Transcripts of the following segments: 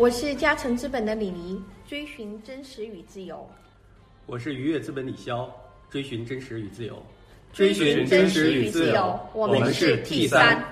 我是嘉诚资本的李黎，追寻真实与自由。我是愉悦资本李潇，追寻真实与自由。追寻真实与自由，我们是 T 三。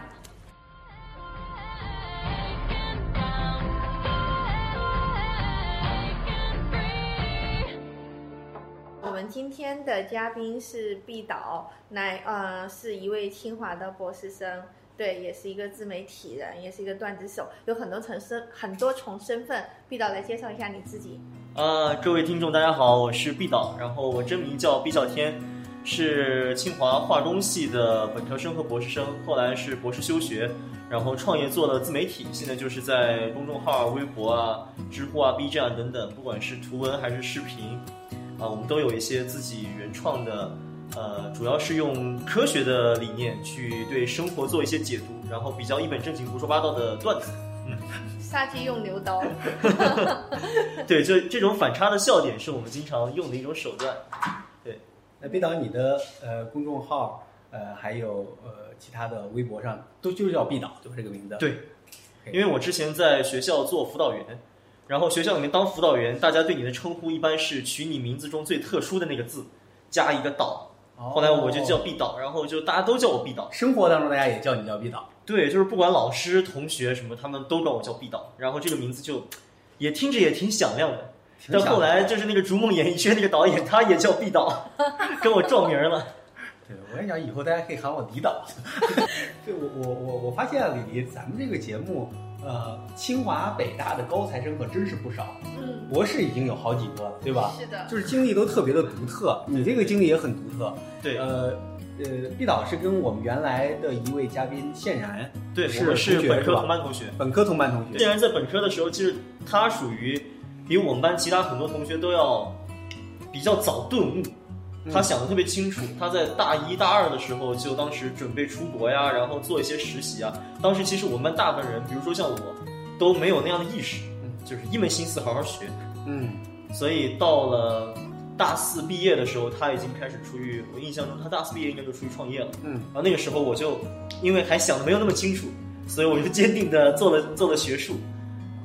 我们今天的嘉宾是毕导，来呃是一位清华的博士生，对，也是一个自媒体人，也是一个段子手，有很多层身很多重身份。毕导来介绍一下你自己。呃，各位听众大家好，我是毕导，然后我真名叫毕啸天，是清华化工系的本科生和博士生，后来是博士休学，然后创业做了自媒体，现在就是在公众号、微博啊、知乎啊、B 站等等，不管是图文还是视频，啊，我们都有一些自己原创的，呃，主要是用科学的理念去对生活做一些解读，然后比较一本正经胡说八道的段子，嗯。杀鸡用牛刀，对，就这种反差的笑点是我们经常用的一种手段。对，那毕导，你的呃公众号呃还有呃其他的微博上都就叫毕导，就是这个名字。对，因为我之前在学校做辅导员，然后学校里面当辅导员，大家对你的称呼一般是取你名字中最特殊的那个字，加一个导。后来我就叫毕导，然后就大家都叫我毕导。生活当中大家也叫你叫毕导。对，就是不管老师、同学什么，他们都管我叫毕导。然后这个名字就也听着也挺响亮的。到后来就是那个《逐梦演艺圈》那个导演，他也叫毕导，跟我撞名了。对，我也想以后大家可以喊我李导。对，我我我我发现李黎，咱们这个节目。呃，清华、北大的高材生可真是不少，嗯，博士已经有好几个了，对吧？是的，就是经历都特别的独特。你这个经历也很独特，对。呃呃，毕导是跟我们原来的一位嘉宾谢然，对，是是本科同班同学，本科同班同学。谢然在本科的时候，其实他属于比我们班其他很多同学都要比较早顿悟。他想的特别清楚，他在大一大二的时候就当时准备出国呀，然后做一些实习啊。当时其实我们班大部分人，比如说像我，都没有那样的意识，就是一门心思好好学。嗯，所以到了大四毕业的时候，他已经开始出去我印象中，他大四毕业应该就出去创业了。嗯，然后那个时候我就因为还想的没有那么清楚，所以我就坚定的做了做了学术。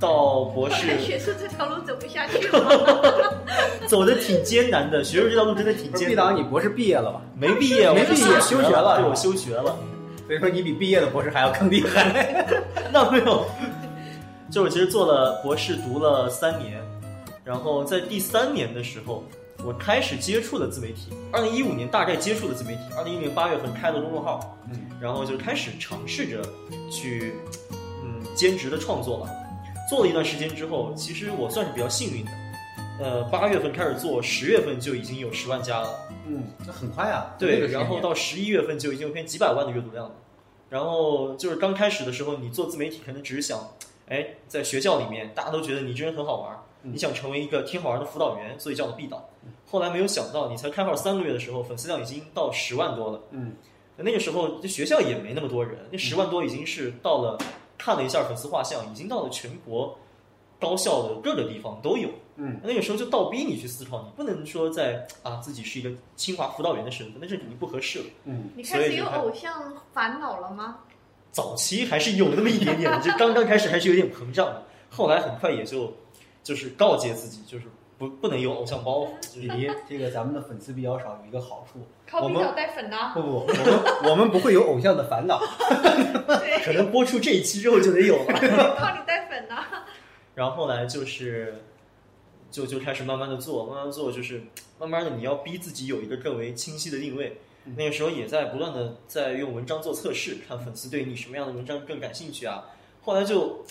到博士，学术这条路走不下去了，走的挺艰难的。学术这条路真的挺艰难。毕导，你博士毕业了吧？没毕业，没毕业，休学了。对，我休学了。所以说你比毕业的博士还要更厉害。那没有，就是其实做了博士，读了三年，然后在第三年的时候，我开始接触了自媒体。二零一五年大概接触了自媒体，二零一零八月份开了公众号，嗯，然后就开始尝试着去，嗯，兼职的创作了。做了一段时间之后，其实我算是比较幸运的，呃，八月份开始做，十月份就已经有十万加了。嗯，那很快啊。对，然后到十一月份就已经有篇几百万的阅读量了。然后就是刚开始的时候，你做自媒体可能只是想，哎，在学校里面大家都觉得你这人很好玩，你想成为一个挺好玩的辅导员，所以叫的毕导。后来没有想到，你才开号三个月的时候，粉丝量已经到十万多了。嗯，那个时候这学校也没那么多人，那十万多已经是到了。看了一下粉丝画像，已经到了全国高校的各个地方都有。嗯，那个时候就倒逼你去思考，你不能说在啊自己是一个清华辅导员的身份，那这肯定不合适了。嗯，你开始有偶像烦恼了吗？早期还是有那么一点点的，就刚刚开始还是有点膨胀的，后来很快也就就是告诫自己，就是。不不能有偶像包袱，离这个咱们的粉丝比较少，有一个好处，靠比较带粉呢。不不，我们我们不会有偶像的烦恼，可能播出这一期之后就得有了。靠你带粉呢。然后后来就是，就就开始慢慢的做，慢慢做，就是慢慢的你要逼自己有一个更为清晰的定位。那个时候也在不断的在用文章做测试，看粉丝对你什么样的文章更感兴趣啊。后来就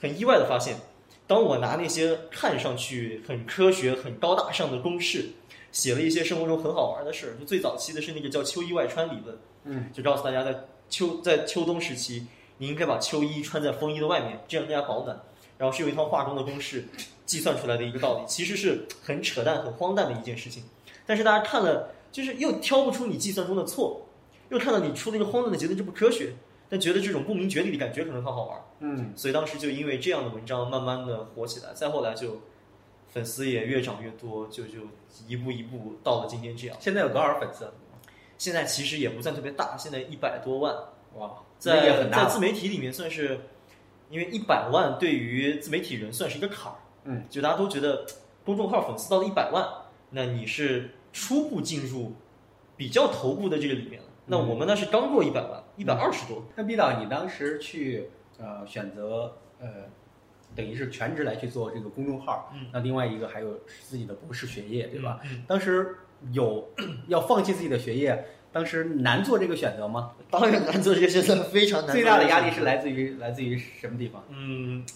很意外的发现。当我拿那些看上去很科学、很高大上的公式，写了一些生活中很好玩的事儿，就最早期的是那个叫秋衣外穿理论，嗯，就告诉大家在秋在秋冬时期，你应该把秋衣穿在风衣的外面，这样更加保暖。然后是有一套化工的公式计算出来的一个道理，其实是很扯淡、很荒诞的一件事情。但是大家看了，就是又挑不出你计算中的错，又看到你出了一个荒诞的结论，这不科学。但觉得这种不明觉厉的感觉可能很好玩，嗯，所以当时就因为这样的文章慢慢的火起来，再后来就粉丝也越涨越多，就就一步一步到了今天这样。现在有多少粉丝？现在其实也不算特别大，现在一百多万，哇，在在自媒体里面算是因为一百万对于自媒体人算是一个坎儿，嗯，就大家都觉得公众号粉丝到了一百万，那你是初步进入比较头部的这个里面了。那我们呢是刚过一百万，一百二十多，那毕导，你当时去呃选择呃，等于是全职来去做这个公众号，嗯那另外一个还有自己的博士学业，对吧？嗯？当时有要放弃自己的学业，当时难做这个选择吗？当然难做这个选择非常难。最大的压力是来自于来自于什么地方？嗯，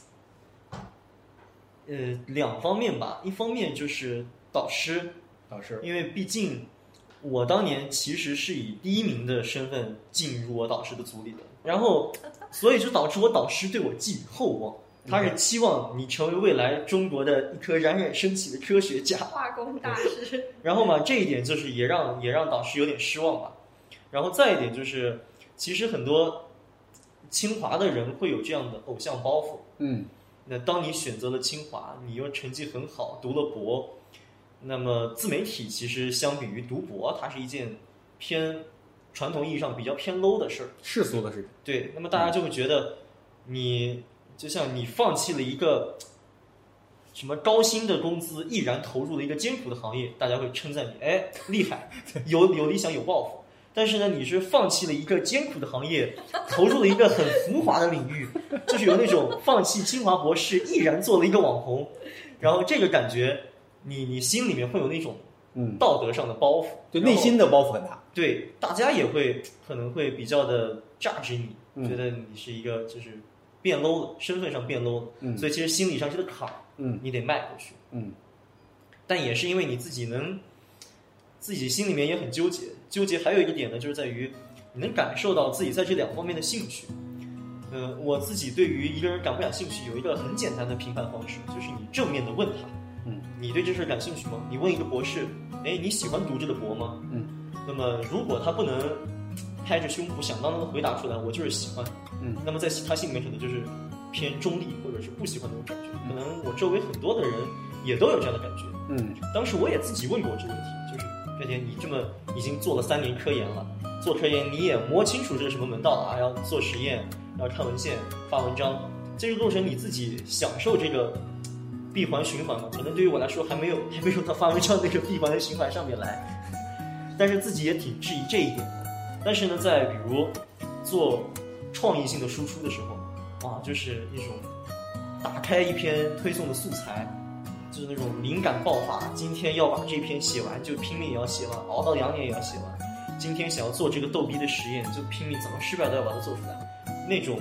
呃，两方面吧。一方面就是导师，导师，因为毕竟我当年其实是以第一名的身份进入我导师的组里的，然后 所以就导致我导师对我寄予厚望，他是期望你成为未来中国的一颗冉冉升起的科学家。化工大师，然后嘛，这一点就是也让也让导师有点失望吧。然后再一点就是，其实很多清华的人会有这样的偶像包袱。嗯那当你选择了清华，你又成绩很好，读了博，那么自媒体其实相比于读博，它是一件偏传统意义上比较偏 low 的事儿。世俗的事情。对，那么大家就会觉得你就像你放弃了一个什么高薪的工资，毅然投入了一个艰苦的行业，大家会称赞你，哎，厉害，有有理想有抱负。但是呢，你是放弃了一个艰苦的行业，投入了一个很浮华的领域，就是有那种放弃清华博士，毅然做了一个网红，然后这个感觉，你你心里面会有那种嗯，道德上的包袱，然后就内心的包袱很大。对，大家也会可能会比较的榨取你，嗯。觉得你是一个就是变 low 了，身份上变 low 了，嗯。所以其实心理上这个坎儿嗯。你得迈过去，嗯。但也是因为你自己能，自己心里面也很纠结，纠结还有一个点呢，就是在于你能感受到自己在这两方面的兴趣。呃，我自己对于一个人感不感兴趣有一个很简单的评判方式，就是你正面的问他，嗯，你对这事儿感兴趣吗？你问一个博士，哎，你喜欢读这个博吗？嗯，那么如果他不能拍着胸脯响当当的回答出来，我就是喜欢，嗯，那么在他心里面可能就是偏中立或者是不喜欢那种感觉，可能我周围很多的人也都有这样的感觉。嗯当时我也自己问过这个问题，就是月田，你这么已经做了三年科研了，做科研你也摸清楚这是什么门道了啊，要做实验，要看文献、发文章，这个过程你自己享受这个闭环循环嘛？可能对于我来说还没有 还没有到发文章那个闭环的循环上面来，但是自己也挺质疑这一点的。但是呢，在比如做创意性的输出的时候，哇，就是一种打开一篇推送的素材。就是那种灵感爆发，今天要把这篇写完，就拼命也要写完，熬到两点也要写完。今天想要做这个逗逼的实验，就拼命怎么失败都要把它做出来。那种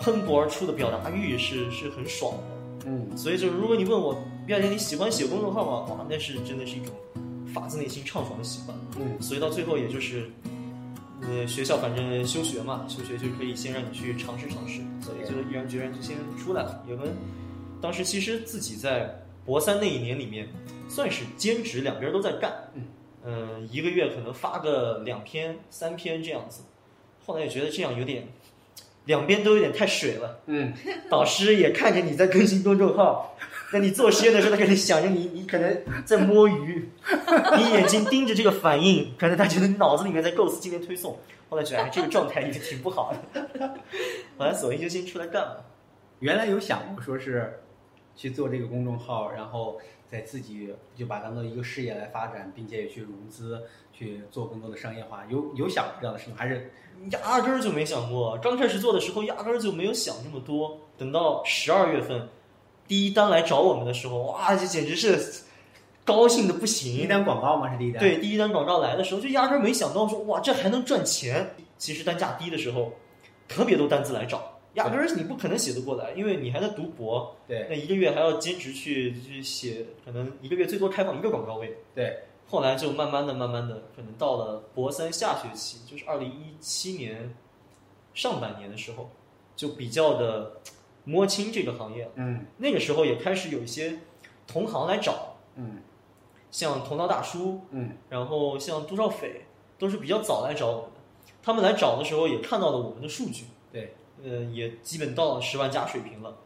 喷薄而出的表达欲是是很爽的。嗯所以就是，如果你问我，第二天你喜欢写公众号吗？哇，那是真的是一种发自内心畅爽的喜欢。嗯所以到最后也就是，呃，学校反正休学嘛，休学就可以先让你去尝试尝试，所以就毅然决然就先出来了。也跟当时其实自己在博三那一年里面，算是兼职，两边都在干。嗯，呃，一个月可能发个两篇、三篇这样子。后来也觉得这样有点，两边都有点太水了。嗯导师也看着你在更新公众号，那你做实验的时候，他可能想着你，你可能在摸鱼，你眼睛盯着这个反应，可能他觉得你脑子里面在构思今天推送。后来觉得哎，这个状态也挺不好的，后来索性就先出来干了。原来有想过说是去做这个公众号，然后再自己就把它当做一个事业来发展，并且也去融资，去做更多的商业化。有有想过这样的事情，还是压根儿就没想过，刚开始做的时候压根儿就没有想这么多。等到十二月份第一单来找我们的时候，哇，这简直是高兴的不行。第一单广告吗？是第一单？，对，第一单广告来的时候，就压根儿没想到说哇，这还能赚钱。其实单价低的时候，特别多单子来找，压根儿你不可能写得过来，因为你还在读博，对。那一个月还要兼职去去写，可能一个月最多开放一个广告位。对，后来就慢慢的、慢慢的，可能到了博三下学期，就是二零一七年上半年的时候，就比较的摸清这个行业了。嗯。那个时候也开始有一些同行来找，嗯。像同道大叔，嗯。然后像杜少斐都是比较早来找我们的，他们来找的时候也看到了我们的数据，对，呃，也基本到了十万加水平了。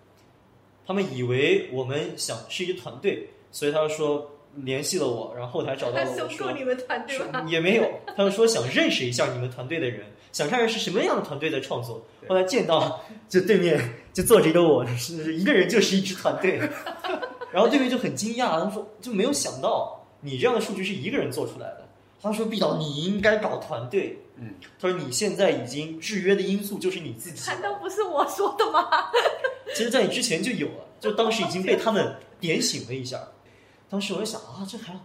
他们以为我们想是一个团队，所以他说联系了我，然后后台找到了我说你们团队吗？也没有，他们说想认识一下你们团队的人，想看看是什么样的团队在创作。后来见到就对面就坐着一个我，是一个人就是一支团队，然后对面就很惊讶，他说就没有想到你这样的数据是一个人做出来的。他说：“毕导，你应该搞团队。”嗯，他说：“你现在已经制约的因素就是你自己。难道不是我说的吗？其实，在你之前就有了，就当时已经被他们点醒了一下。当时我就想啊，这还要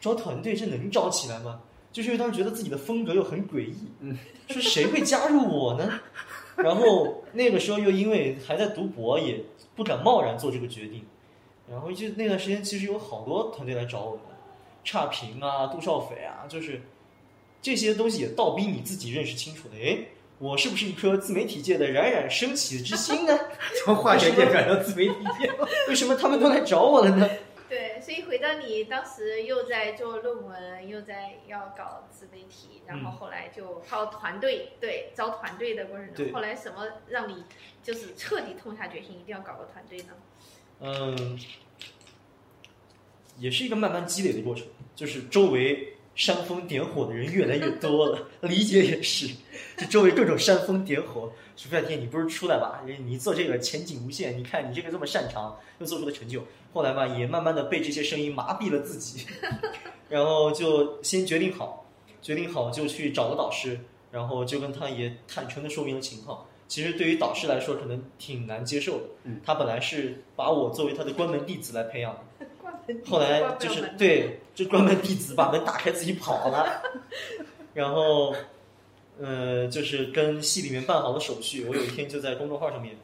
招团队，这能招起来吗？就是因为当时觉得自己的风格又很诡异，嗯，说谁会加入我呢？然后那个时候又因为还在读博，也不敢贸然做这个决定。然后就那段时间，其实有好多团队来找我们，差评啊、杜少斐啊，就是这些东西也倒逼你自己认识清楚的。哎，我是不是一颗自媒体界的冉冉升起之星呢？从化学界转到自媒体界了。为什么他们都来找我了呢？对，所以回到你当时又在做论文，又在要搞自媒体，然后嗯后来就靠团队，对，招团队的过程中，后来什么让你就是彻底痛下决心，一定要搞个团队呢？嗯，也是一个慢慢积累的过程，就是周围煽风点火的人越来越多了，理解也是，就周围各种煽风点火，说半天你不是出来吧？你做这个前景无限，你看你这个这么擅长，又做出了成就。后来吧，也慢慢的被这些声音麻痹了自己，然后就先决定好，决定好就去找了导师，然后就跟他也坦诚的说明了情况。其实对于导师来说，可能挺难接受的。嗯，他本来是把我作为他的关门弟子来培养的，后来就是对，就关门弟子把门打开自己跑了，然后，呃，就是跟系里面办好了手续。我有一天就在公众号上面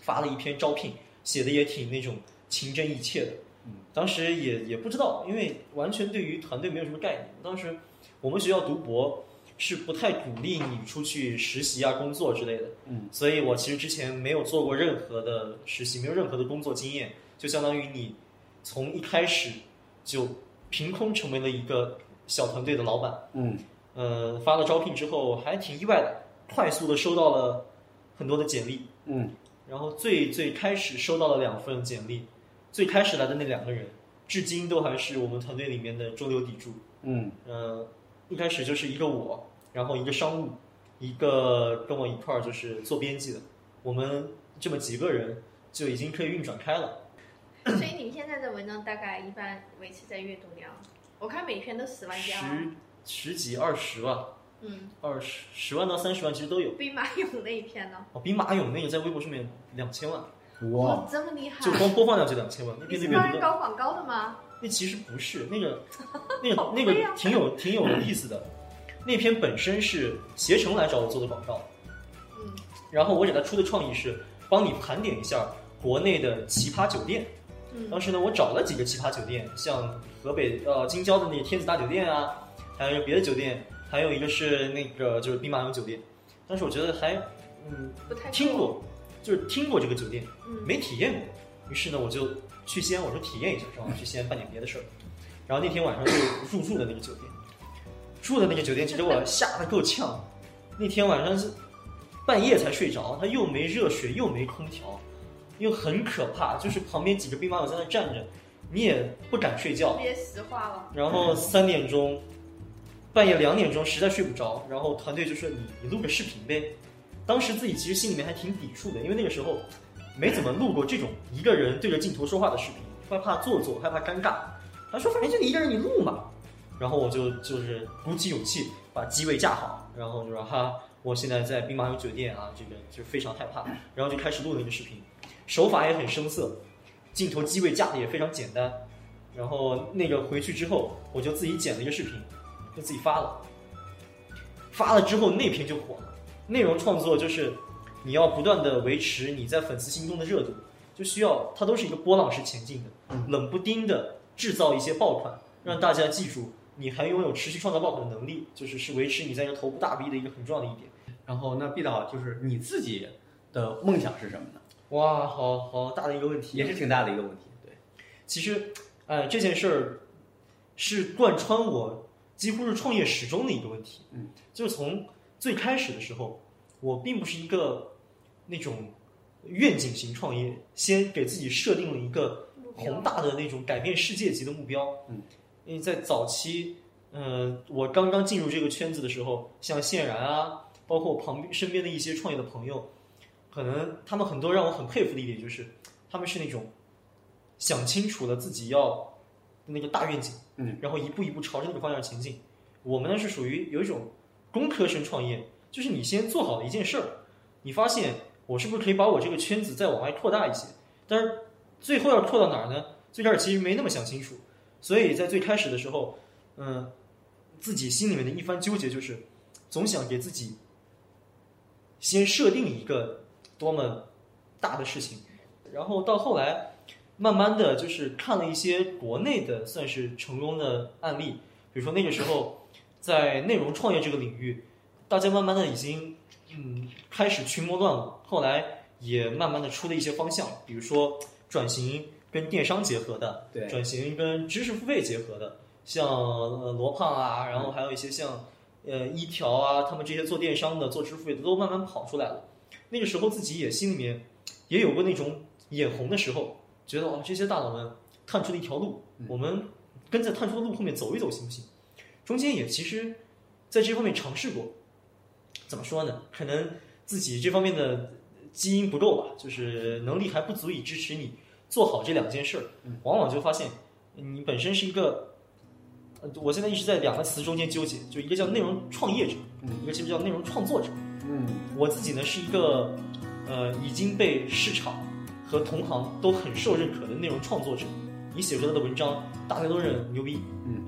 发了一篇招聘，写的也挺那种情真意切的。嗯，当时也也不知道，因为完全对于团队没有什么概念。当时我们学校读博是不太鼓励你出去实习啊、工作之类的。嗯，所以我其实之前没有做过任何的实习，没有任何的工作经验，就相当于你从一开始就凭空成为了一个小团队的老板。嗯呃，发了招聘之后还挺意外的，快速的收到了很多的简历，嗯然后最最开始收到了两份简历，最开始来的那两个人，至今都还是我们团队里面的中流砥柱。嗯呃，一开始就是一个我，然后一个商务，一个跟我一块儿就是做编辑的，我们这么几个人就已经可以运转开了。所以你们现在的文章大概一般维持在阅读量，我看每篇都十万加哦，十十几二十吧，嗯，二十十万到三十万其实都有。兵马俑那一篇呢？哦，兵马俑那个在微博上面两千万，哇，这么厉害！就光播放量就两千万，那你篇的阅读量，是帮人搞广告的吗？那其实不是那个，那个 那个挺有挺有意思的。那篇本身是携程来找我做的广告，嗯，然后我给他出的创意是帮你盘点一下国内的奇葩酒店。嗯当时呢，我找了几个奇葩酒店，像河北呃京郊的那个天子大酒店啊，还有别的酒店，还有一个是那个就是兵马俑酒店。当时我觉得还嗯不太听，过，就是听过这个酒店，嗯，没体验过。于是呢，我就去西安，我说体验一下，然后 去西安办点别的事儿。然后那天晚上就入住的那个酒店，住的那个酒店其实我吓得够呛。那天晚上是半夜才睡着，它又没热水，又没空调，又很可怕。就是旁边几个兵马俑在那站着，你也不敢睡觉。别实话了。然后三点钟，半夜两点钟实在睡不着，然后团队就说你你录个视频呗。当时自己其实心里面还挺抵触的，因为那个时候没怎么录过这种一个人对着镜头说话的视频，害怕做作，害怕尴尬。他说反正就你一个人，你录嘛。然后我就就是鼓起勇气把机位架好，然后就说哈，我现在在兵马俑酒店啊，这个就非常害怕，然后就开始录那个视频，手法也很生涩，镜头机位架的也非常简单。然后那个回去之后，我就自己剪了一个视频，就自己发了。发了之后，那篇就火了。内容创作就是你要不断的维持你在粉丝心中的热度，就需要它都是一个波浪式前进的，冷不丁的制造一些爆款，让大家记住你还拥有持续创造爆款的能力，就是是维持你在一个头部大 V 的一个很重要的一点。然后那毕导就是你自己的梦想是什么呢？哇，好好大的一个问题，也是挺大的一个问题。对，其实，呃，这件事儿是贯穿我几乎是创业始终的一个问题。嗯，就是从最开始的时候，我并不是一个那种愿景型创业，先给自己设定了一个宏大的那种改变世界级的目标。嗯，因为在早期，呃，我刚刚进入这个圈子的时候，像谢然啊，包括旁边身边的一些创业的朋友，可能他们很多让我很佩服的一点就是，他们是那种想清楚了自己要那个大愿景，嗯，然后一步一步朝着那个方向前进。我们呢是属于有一种工科生创业，就是你先做好了一件事儿，你发现我是不是可以把我这个圈子再往外扩大一些？但是最后要扩到哪儿呢？最开始其实没那么想清楚，所以在最开始的时候，嗯，自己心里面的一番纠结就是，总想给自己先设定一个多么大的事情，然后到后来，慢慢的就是看了一些国内的算是成功的案例，比如说那个时候在内容创业这个领域，大家慢慢的已经嗯开始群魔乱舞，后来也慢慢的出了一些方向，比如说转型跟电商结合的，对转型跟知识付费结合的，像呃罗胖啊，然后还有一些像呃一条啊，他们这些做电商的、做支付费的都慢慢跑出来了。那个时候自己也心里面也有过那种眼红的时候，觉得哇，这些大佬们探出了一条路，我们跟在探出的路后面走一走行不行？中间也其实在这方面尝试过，怎么说呢？可能自己这方面的基因不够吧，就是能力还不足以支持你做好这两件事儿。往往就发现你本身是一个，呃我现在一直在两个词中间纠结，就一个叫内容创业者，一个其实叫内容创作者。嗯我自己呢是一个呃已经被市场和同行都很受认可的内容创作者。你写出来的文章，大家都认牛逼，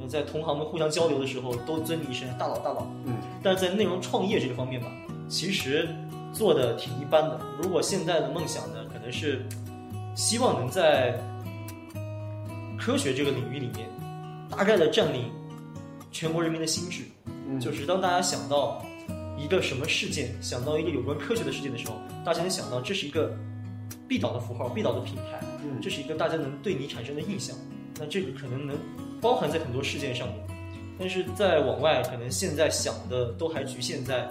在同行们互相交流的时候，都尊你一声大佬大佬。嗯，但是在内容创业这个方面吧，其实做的挺一般的。如果现在的梦想呢，可能是希望能在科学这个领域里面，大概的占领全国人民的心智。嗯，就是当大家想到一个什么事件，想到一个有关科学的事件的时候，大家能想到这是一个必导的符号、必导的品牌，嗯这是一个大家能对你产生的印象。那这个可能能包含在很多事件上面，但是再往外，可能现在想的都还局限在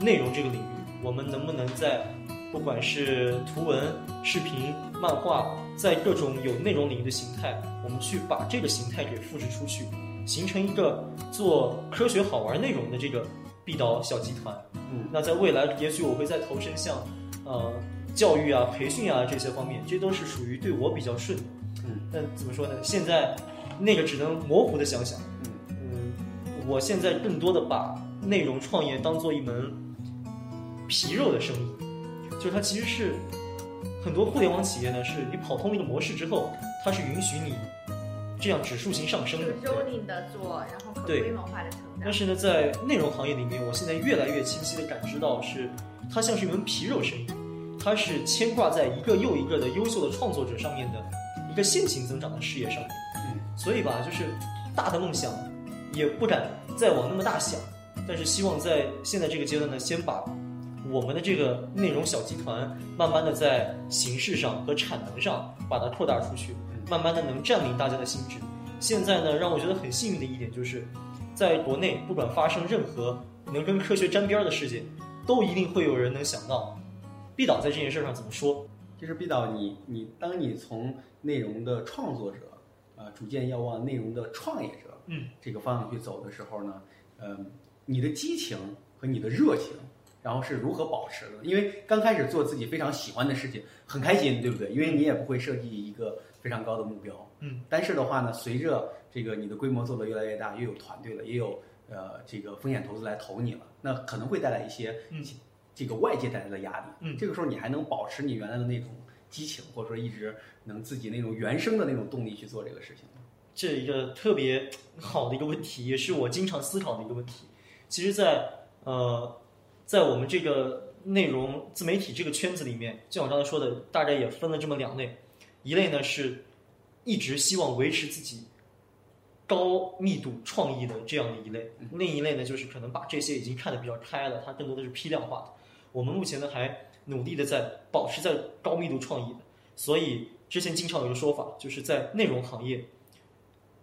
内容这个领域。我们能不能在不管是图文、视频、漫画，在各种有内容领域的形态，我们去把这个形态给复制出去，形成一个做科学好玩内容的这个毕导小集团。嗯，那在未来，也许我会再投身像呃教育啊、培训啊这些方面，这都是属于对我比较顺的。嗯，但怎么说呢？现在那个只能模糊的想想。嗯，我现在更多的把内容创业当做一门皮肉的生意，就是它其实是很多互联网企业呢，是你跑通了一个模式之后，它是允许你这样指数型上升的。就 rolling 的做，然后可对规模化的成长但。是呢，在内容行业里面，我现在越来越清晰的感知到是，它像是一门皮肉生意，它是牵挂在一个又一个的优秀的创作者上面的一个线性增长的事业上面。嗯，所以吧，就是大的梦想也不敢再往那么大想，但是希望在现在这个阶段呢，先把我们的这个内容小集团，慢慢的在形式上和产能上把它扩大出去，慢慢的能占领大家的心智。现在呢，让我觉得很幸运的一点就是，在国内不管发生任何能跟科学沾边儿的事情，都一定会有人能想到，毕导在这件事上怎么说。就是毕导你你当你从内容的创作者，呃，逐渐要往内容的创业者，嗯，这个方向去走的时候呢，嗯、你的激情和你的热情，然后是如何保持的？因为刚开始做自己非常喜欢的事情，很开心，对不对？因为你也不会设计一个非常高的目标，嗯。但是的话呢，随着这个你的规模做得越来越大，又有团队了，也有呃这个风险投资来投你了，那可能会带来一些嗯这个外界带来的压力。嗯这个时候你还能保持你原来的那种激情，或者说一直能自己那种原生的那种动力去做这个事情吗？这一个特别好的一个问题，也是我经常思考的一个问题。其实在，呃，在我们这个内容自媒体这个圈子里面，就像我刚才说的，大概也分了这么两类，一类呢是一直希望维持自己高密度创意的这样的一类，另一类呢就是可能把这些已经看得比较开了，它更多的是批量化的。我们目前呢还努力的在保持在高密度创意的，所以之前经常有一个说法，就是在内容行业。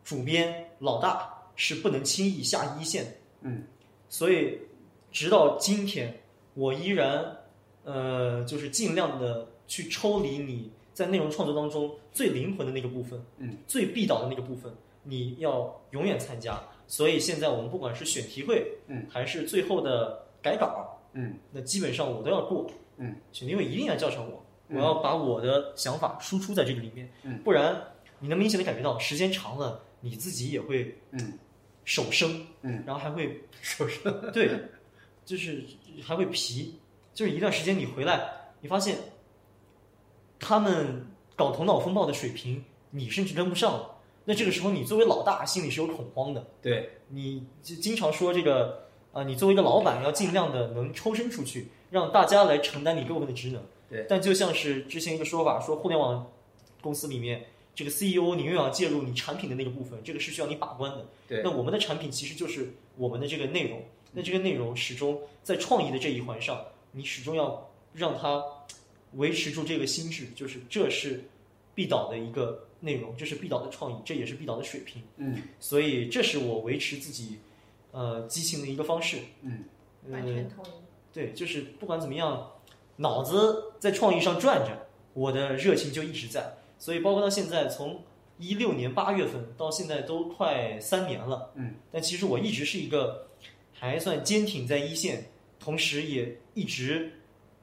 主编老大是不能轻易下一线的。嗯，所以直到今天，我依然呃，就是尽量的去抽离你在内容创作当中最灵魂的那个部分，嗯，最必导的那个部分，你要永远参加。所以现在我们不管是选题会，嗯，还是最后的改稿，嗯，那基本上我都要过，嗯，选题会一定要叫上我，嗯。我要把我的想法输出在这个里面，嗯，不然你能明显的感觉到时间长了，你自己也会嗯。手生，嗯，然后还会手生，对，就是还会皮，就是一段时间你回来，你发现他们搞头脑风暴的水平，你甚至跟不上了。那这个时候，你作为老大心里是有恐慌的。对，你就经常说这个啊、你作为一个老板，要尽量的能抽身出去，让大家来承担你部分的职能。对但就像是之前一个说法，说互联网公司里面这个 CEO 你永远要介入你产品的那个部分，这个是需要你把关的。对那我们的产品其实就是我们的这个内容，那这个内容始终在创意的这一环上，你始终要让它维持住这个心智，就是这是必导的一个内容，这是必导的创意，这也是必导的水平。嗯所以这是我维持自己呃激情的一个方式。嗯完嗯，全同意。对，就是不管怎么样，脑子在创意上转着，我的热情就一直在。所以包括到现在，从一六年八月份到现在都快三年了。嗯，但其实我一直是一个还算坚挺在一线，同时也一直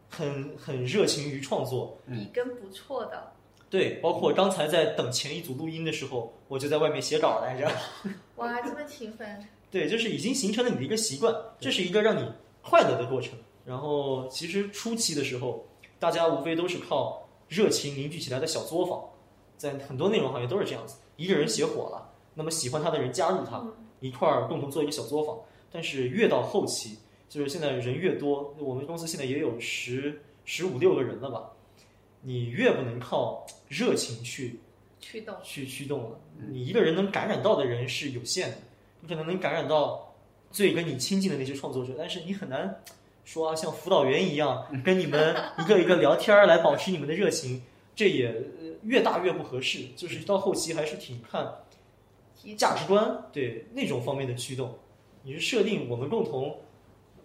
很很热情于创作。嗯笔耕不错的，对，包括刚才在等前一组录音的时候，我就在外面写稿来着。哇，这么勤奋，对，就是已经形成了你的一个习惯，这是一个让你快乐的过程。然后其实初期的时候，大家无非都是靠热情凝聚起来的小作坊，在很多内容行业都是这样子，一个人写火了，那么喜欢他的人加入他，一块儿共同做一个小作坊。但是越到后期，就是现在人越多，我们公司现在也有十十五六个人了吧，你越不能靠热情去驱动。去驱动了。你一个人能感染到的人是有限的，你可能能感染到最跟你亲近的那些创作者，但是你很难说啊，像辅导员一样 跟你们一个一个聊天儿来保持你们的热情，这也呃越大越不合适。就是到后期还是挺看价值观对那种方面的驱动。你是设定我们共同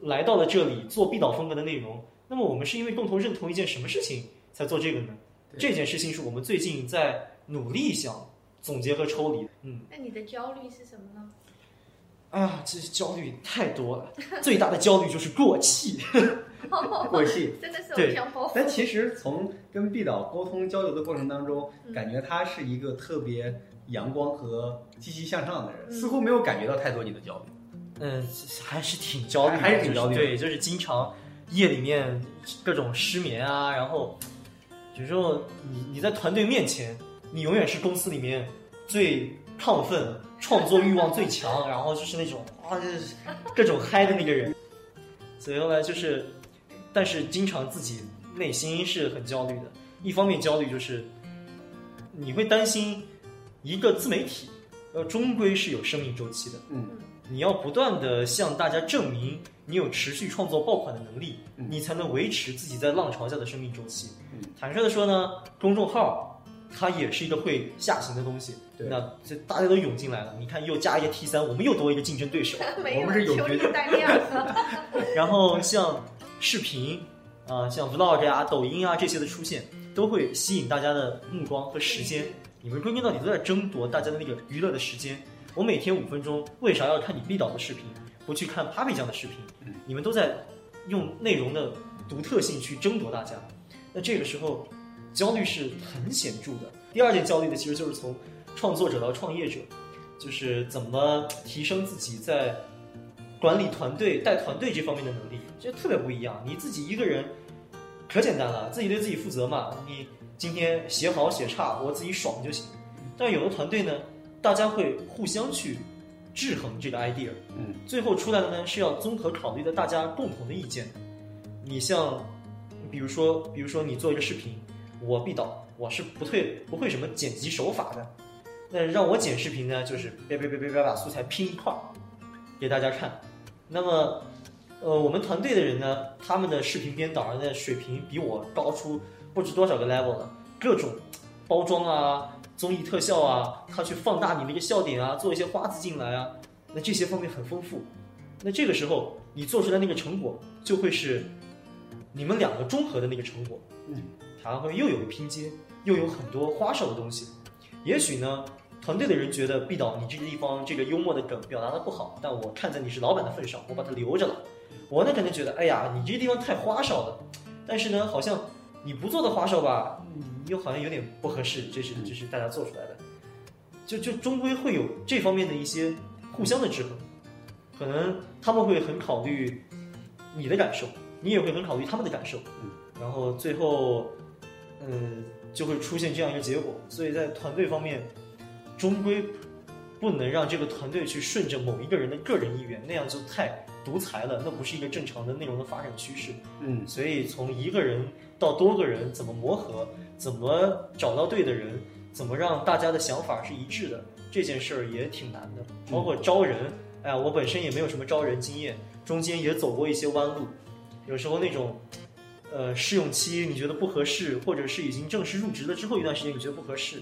来到了这里做毕导风格的内容，那么我们是因为共同认同一件什么事情才做这个呢？这件事情是我们最近在努力想总结和抽离。嗯，那你的焦虑是什么呢？啊，这焦虑太多了，最大的焦虑就是过气。过气。真的是对偶像包但。其实从跟毕导沟通交流的过程当中，嗯感觉他是一个特别阳光和积极向上的人，嗯似乎没有感觉到太多你的焦虑。嗯，还是挺焦虑的，还还是挺焦虑的就是对，就是经常夜里面各种失眠啊，然后有时候你你在团队面前，你永远是公司里面最亢奋、创作欲望最强，然后就是那种啊，就是各种嗨的那个人。所以后来就是，但是经常自己内心是很焦虑的。一方面焦虑就是你会担心一个自媒体，呃，终归是有生命周期的。嗯你要不断的向大家证明你有持续创作爆款的能力，嗯你才能维持自己在浪潮下的生命周期。嗯坦率的说呢，公众号它也是一个会下行的东西。对那这大家都涌进来了，你看又加一个 T 三，我们又多一个竞争对手。没 有我们是有求你决带量的。然后像视频啊、像 Vlog 啊、抖音啊这些的出现，都会吸引大家的目光和时间。你们归根到底都在争夺大家的那个娱乐的时间。我每天五分钟，为啥要看你毕导的视频，不去看 Papi 酱的视频？你们都在用内容的独特性去争夺大家。那这个时候，焦虑是很显著的。第二件焦虑的其实就是从创作者到创业者，就是怎么提升自己在管理团队、带团队这方面的能力，就特别不一样。你自己一个人可简单了，自己对自己负责嘛。你今天写好写差，我自己爽就行。但有的团队呢，大家会互相去制衡这个 idea，嗯，最后出来的呢是要综合考虑的大家共同的意见。你像，比如说，比如说你做一个视频，我毕导，我是不退不会什么剪辑手法的。那让我剪视频呢，就是别别别别别把素材拼一块儿给大家看。那么，呃，我们团队的人呢，他们的视频编导的水平比我高出不知多少个 level 了，各种包装啊、综艺特效啊，他去放大你的一个笑点啊，做一些花字进来啊，那这些方面很丰富。那这个时候你做出来那个成果，就会是你们两个综合的那个成果。嗯，它会又有个拼接。又有很多花哨的东西。也许呢，团队的人觉得毕导你这个地方这个幽默的梗表达的不好，但我看在你是老板的份上，我把它留着了。我呢可能觉得，哎呀，你这个地方太花哨了，但是呢，好像你不做的花哨吧，你又好像有点不合适，这是这是大家做出来的，就就终归会有这方面的一些互相的制衡，可能他们会很考虑你的感受，你也会很考虑他们的感受，嗯，然后最后，嗯，就会出现这样一个结果。所以在团队方面，终归不能让这个团队去顺着某一个人的个人意愿，那样就太独裁了，那不是一个正常的内容的发展趋势。嗯所以从一个人到多个人，怎么磨合，怎么找到对的人，怎么让大家的想法是一致的，这件事儿也挺难的。包括招人，哎呀，我本身也没有什么招人经验，中间也走过一些弯路，有时候那种。呃，试用期你觉得不合适，或者是已经正式入职了之后一段时间你觉得不合适，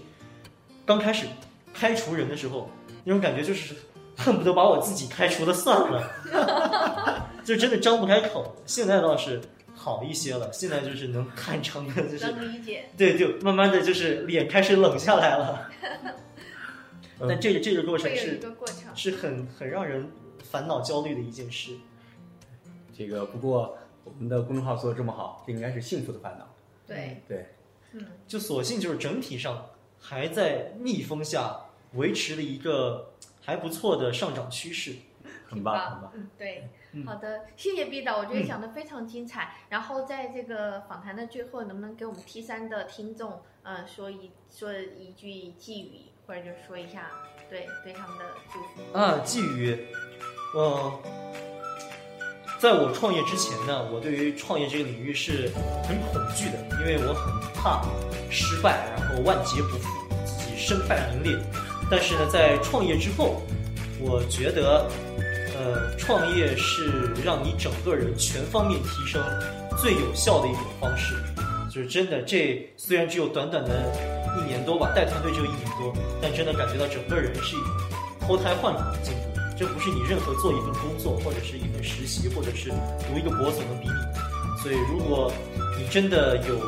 刚开始开除人的时候，那种感觉就是恨不得把我自己开除了算了，就真的张不开口。现在倒是好一些了，现在就是能看成的，就是能理解。对，就慢慢的就是脸开始冷下来了。嗯但这个这个过程是个过程。是很很让人烦恼焦虑的一件事。这个不过我们的公众号做的这么好，这应该是幸福的烦恼。对，对，嗯，就索性就是整体上还在逆风下维持了一个还不错的上涨趋势。很棒，很棒。嗯，对嗯，好的，谢谢毕导，我觉得讲的非常精彩。然后在这个访谈的最后，能不能给我们 T 三的听众，呃，说一说一句寄语，或者就说一下对对他们的祝福？啊，寄语，呃，在我创业之前呢，我对于创业这个领域是很恐惧的，因为我很怕失败，然后万劫不复，自己身败名裂。但是呢，在创业之后，我觉得，呃，创业是让你整个人全方面提升最有效的一种方式。就是真的，这虽然只有短短的一年多吧，带团队只有一年多，但真的感觉到整个人是一种脱胎换骨的进步。这不是你任何做一份工作，或者是一份实习，或者是读一个博所能比拟的。所以，如果你真的有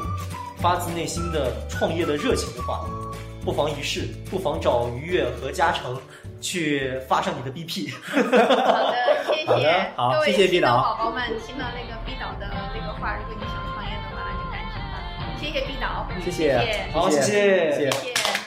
发自内心的创业的热情的话，不妨一试，不妨找愉悦和嘉诚去发上你的 BP。好的，谢好谢的好各位谢谢毕导宝宝们，听到那个毕导的那个话，如果你想创业的话，那就赶紧吧。谢谢毕导，谢谢谢好，谢谢谢谢谢。